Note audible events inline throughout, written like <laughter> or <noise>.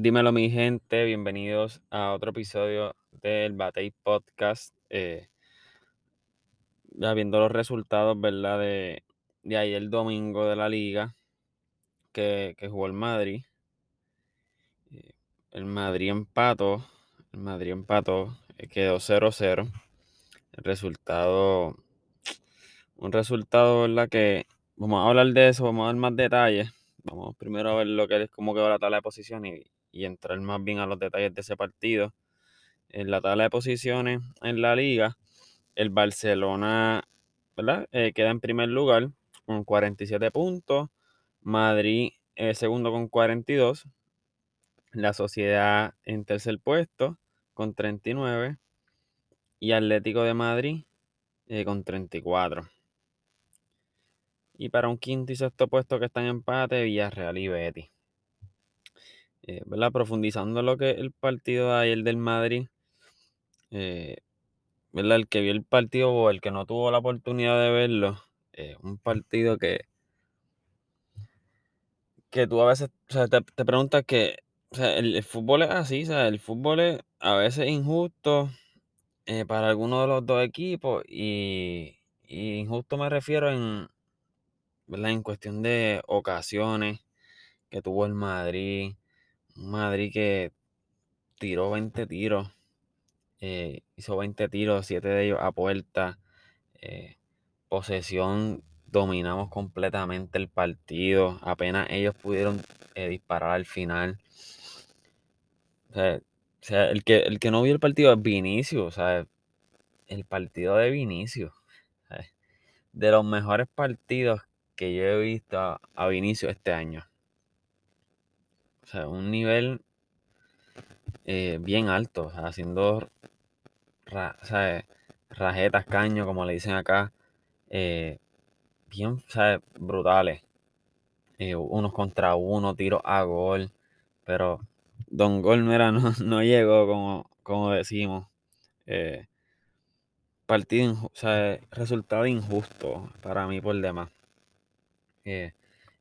Dímelo mi gente, bienvenidos a otro episodio del Batey Podcast. Eh, ya viendo los resultados, ¿verdad? De, de ayer domingo de la liga que, jugó el Madrid. Eh, el Madrid empató, el Madrid empató, eh, quedó 0-0. El resultado, un resultado, ¿verdad? Que vamos a hablar de eso, vamos a dar más detalles. Vamos primero a ver lo que es cómo quedó la tabla de posición y, y entrar más bien a los detalles de ese partido. En la tabla de posiciones en la liga, el Barcelona ¿verdad? Eh, queda en primer lugar con 47 puntos. Madrid eh, segundo con 42. La Sociedad en tercer puesto con 39. Y Atlético de Madrid eh, con 34. Y para un quinto y sexto puesto que están en empate, Villarreal y Betis. Eh, ¿verdad? Profundizando lo que el partido de ayer del Madrid, eh, ¿verdad? El que vio el partido o el que no tuvo la oportunidad de verlo, eh, un partido que, que tú a veces, o sea, te, preguntas que, o sea, el, fútbol es así, o el fútbol es a veces injusto para alguno de los dos equipos y, y injusto me refiero en, ¿verdad? En cuestión de ocasiones que tuvo el Madrid, Madrid que tiró 20 tiros, eh, hizo 20 tiros, 7 de ellos a puerta. Eh, posesión, dominamos completamente el partido. Apenas ellos pudieron eh, disparar al final. O sea, el, que, el que no vio el partido es Vinicio. O sea, el partido de Vinicio. De los mejores partidos que yo he visto a, a Vinicio este año. O sea, un nivel eh, bien alto, haciendo rajetas, caño, como le dicen acá, eh, bien brutales. Eh, unos contra uno, tiros a gol, pero Don Gol no, era, <laughs> no, llegó, como, como decimos. partido, o sea, resultado injusto para mí por demás.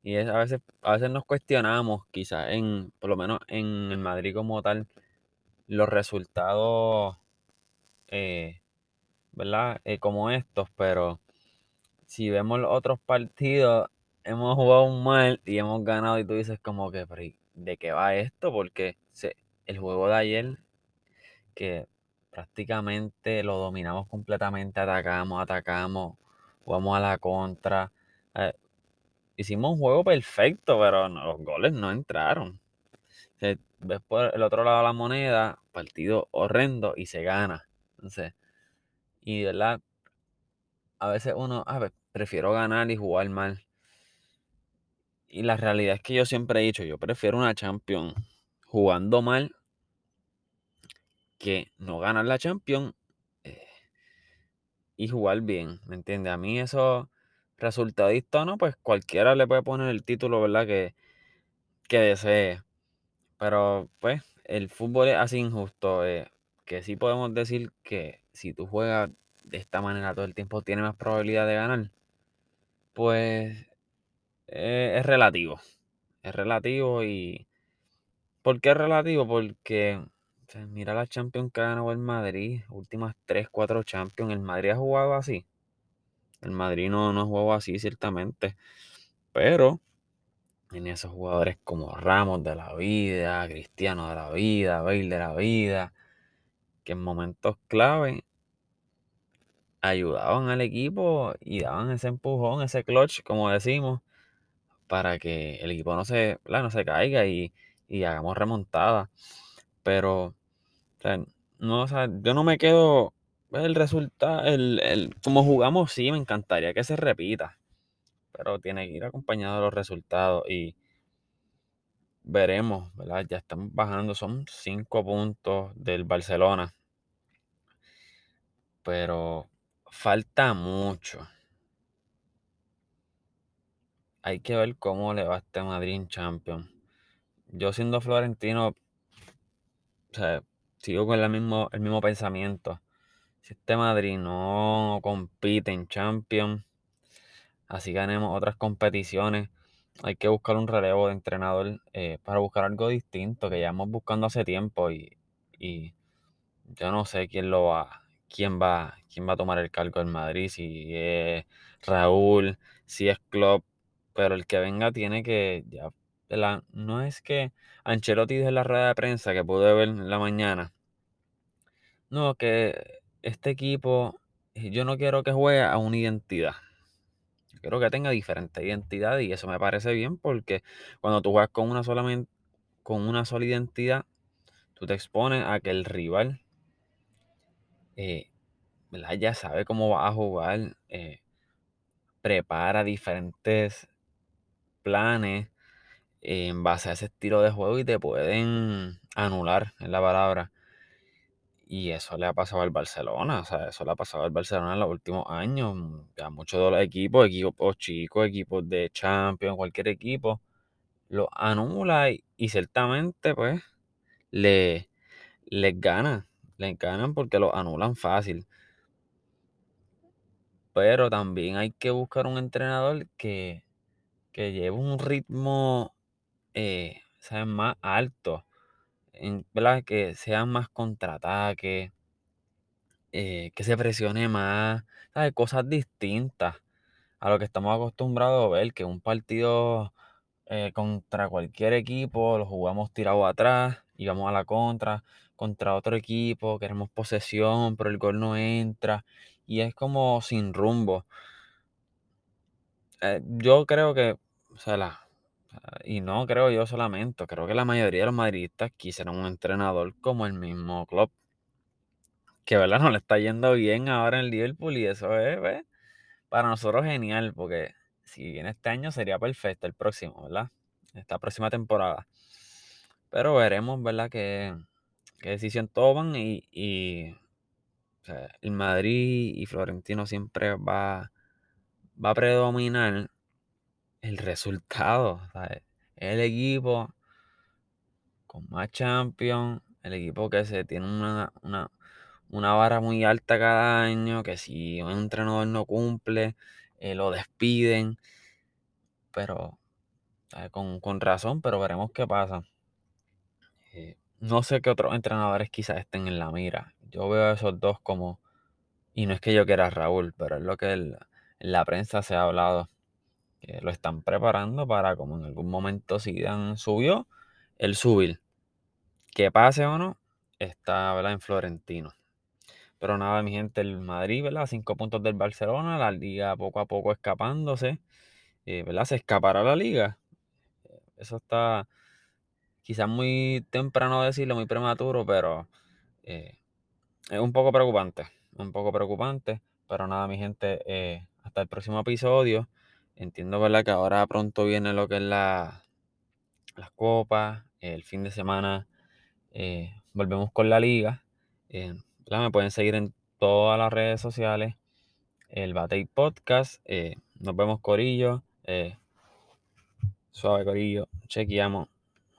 Y a veces, a veces nos cuestionamos, quizás en, por lo menos en el Madrid como tal, los resultados, eh, ¿verdad? Eh, como estos, pero si vemos los otros partidos, hemos jugado mal y hemos ganado y tú dices como que, ¿de qué va esto? Porque el juego de ayer, que prácticamente lo dominamos completamente, atacamos, atacamos, jugamos a la contra. Eh, hicimos un juego perfecto, pero los goles no entraron ves por el otro lado de la moneda, partido horrendo y se gana. Entonces, y de verdad, a veces uno, a ver, prefiero ganar y jugar mal. Y la realidad es que yo siempre he dicho, yo prefiero una Champions jugando mal que no ganar la Champions eh, y jugar bien, ¿me entiendes? A mí eso, resultadista no, pues cualquiera le puede poner el título, ¿verdad? Que, que desee. Pero pues el fútbol es así injusto. Eh, que sí podemos decir que si tú juegas de esta manera todo el tiempo tienes más probabilidad de ganar. Pues eh, es relativo. Es relativo y... ¿Por qué es relativo? Porque mira la Champions que ha ganado el Madrid. Últimas 3, 4 Champions. El Madrid ha jugado así. El Madrid no, no ha jugado así, ciertamente. Pero en esos jugadores como Ramos de la vida, Cristiano de la vida, Bale de la vida, que en momentos clave ayudaban al equipo y daban ese empujón, ese clutch, como decimos, para que el equipo no se, no se caiga y, hagamos remontada. Pero, no, yo no me quedo. El resultado, el, el, como jugamos, sí, me encantaría que se repita pero tiene que ir acompañado de los resultados y veremos, ¿verdad? Ya están bajando, son cinco puntos del Barcelona, pero falta mucho. Hay que ver cómo le va a este Madrid en Champions. Yo siendo florentino, sigo con mismo, el mismo pensamiento. Si este Madrid no compite en Champions, así ganemos otras competiciones. hay que buscar un relevo de entrenador eh, para buscar algo distinto que llevamos buscando hace tiempo y, y yo no sé quién lo va, quién va, quién va a tomar el cargo en Madrid, si es Raúl, si es Klopp, pero el que venga tiene que ya no es que Ancelotti dijo la rueda de prensa que pude ver en la mañana. No, que este equipo, yo no quiero que juegue a una identidad. quiero que tenga diferente identidad y eso me parece bien porque cuando tú juegas con una solamente con una sola identidad, tú te expones a que el rival eh, ya sabe cómo va a jugar, eh, prepara diferentes planes en base a ese estilo de juego y te pueden anular en la palabra. Y eso le ha pasado al Barcelona, o sea, eso le ha pasado al Barcelona en los últimos años. A muchos de los equipos, equipos chicos, equipos de Champions, cualquier equipo, lo anula y, ciertamente, pues, le, les gana, les ganan porque lo anulan fácil. Pero también hay que buscar un entrenador que, que lleve un ritmo eh, más alto, en, que sean más contraataques, eh, que se presione más, ¿sabes? cosas distintas a lo que estamos acostumbrados a ver, que un partido eh, contra cualquier equipo lo jugamos tirado atrás y vamos a la contra, contra otro equipo, queremos posesión, pero el gol no entra y es como sin rumbo. Eh, yo creo que, o sea, la, y no creo yo solamente, creo que la mayoría de los madridistas quisieron un entrenador como el mismo Klopp. Que verdad <laughs> no le está yendo bien ahora en Liverpool y eso es, para nosotros genial, porque si viene este año sería perfecto el próximo, ¿verdad? Esta próxima temporada. Pero veremos, ¿verdad? Qué, qué decisión toman y, y el Madrid y Florentino siempre va, va a predominar el resultado. ¿sabes? El equipo con más Champions, el equipo que se tiene una, una, vara muy alta cada año, que si un entrenador no cumple, eh, lo despiden. Pero con, con, razón, pero veremos qué pasa. Eh, no sé qué otros entrenadores quizás estén en la mira. Yo veo a esos dos como, y no es que yo quiera a Raúl, pero es lo que en la prensa se ha hablado que lo están preparando para como en algún momento Zidane subió, el subir. Que pase o no, está en Florentino. Pero nada, mi gente, el Madrid, ¿verdad? Cinco puntos del Barcelona, la liga poco a poco escapándose, eh, ¿verdad? Se escapará la liga. Eso está quizás muy temprano decirlo, muy prematuro, pero eh, es un poco preocupante, un poco preocupante. Pero nada, mi gente, eh, hasta el próximo episodio. Entiendo, ¿verdad? Que ahora pronto viene lo que es la, las copas, el fin de semana eh, volvemos con la liga. Eh, me pueden seguir en todas las redes sociales. El Batey Podcast. Eh, nos vemos, Corillo. suave, Corillo. Chequeamos.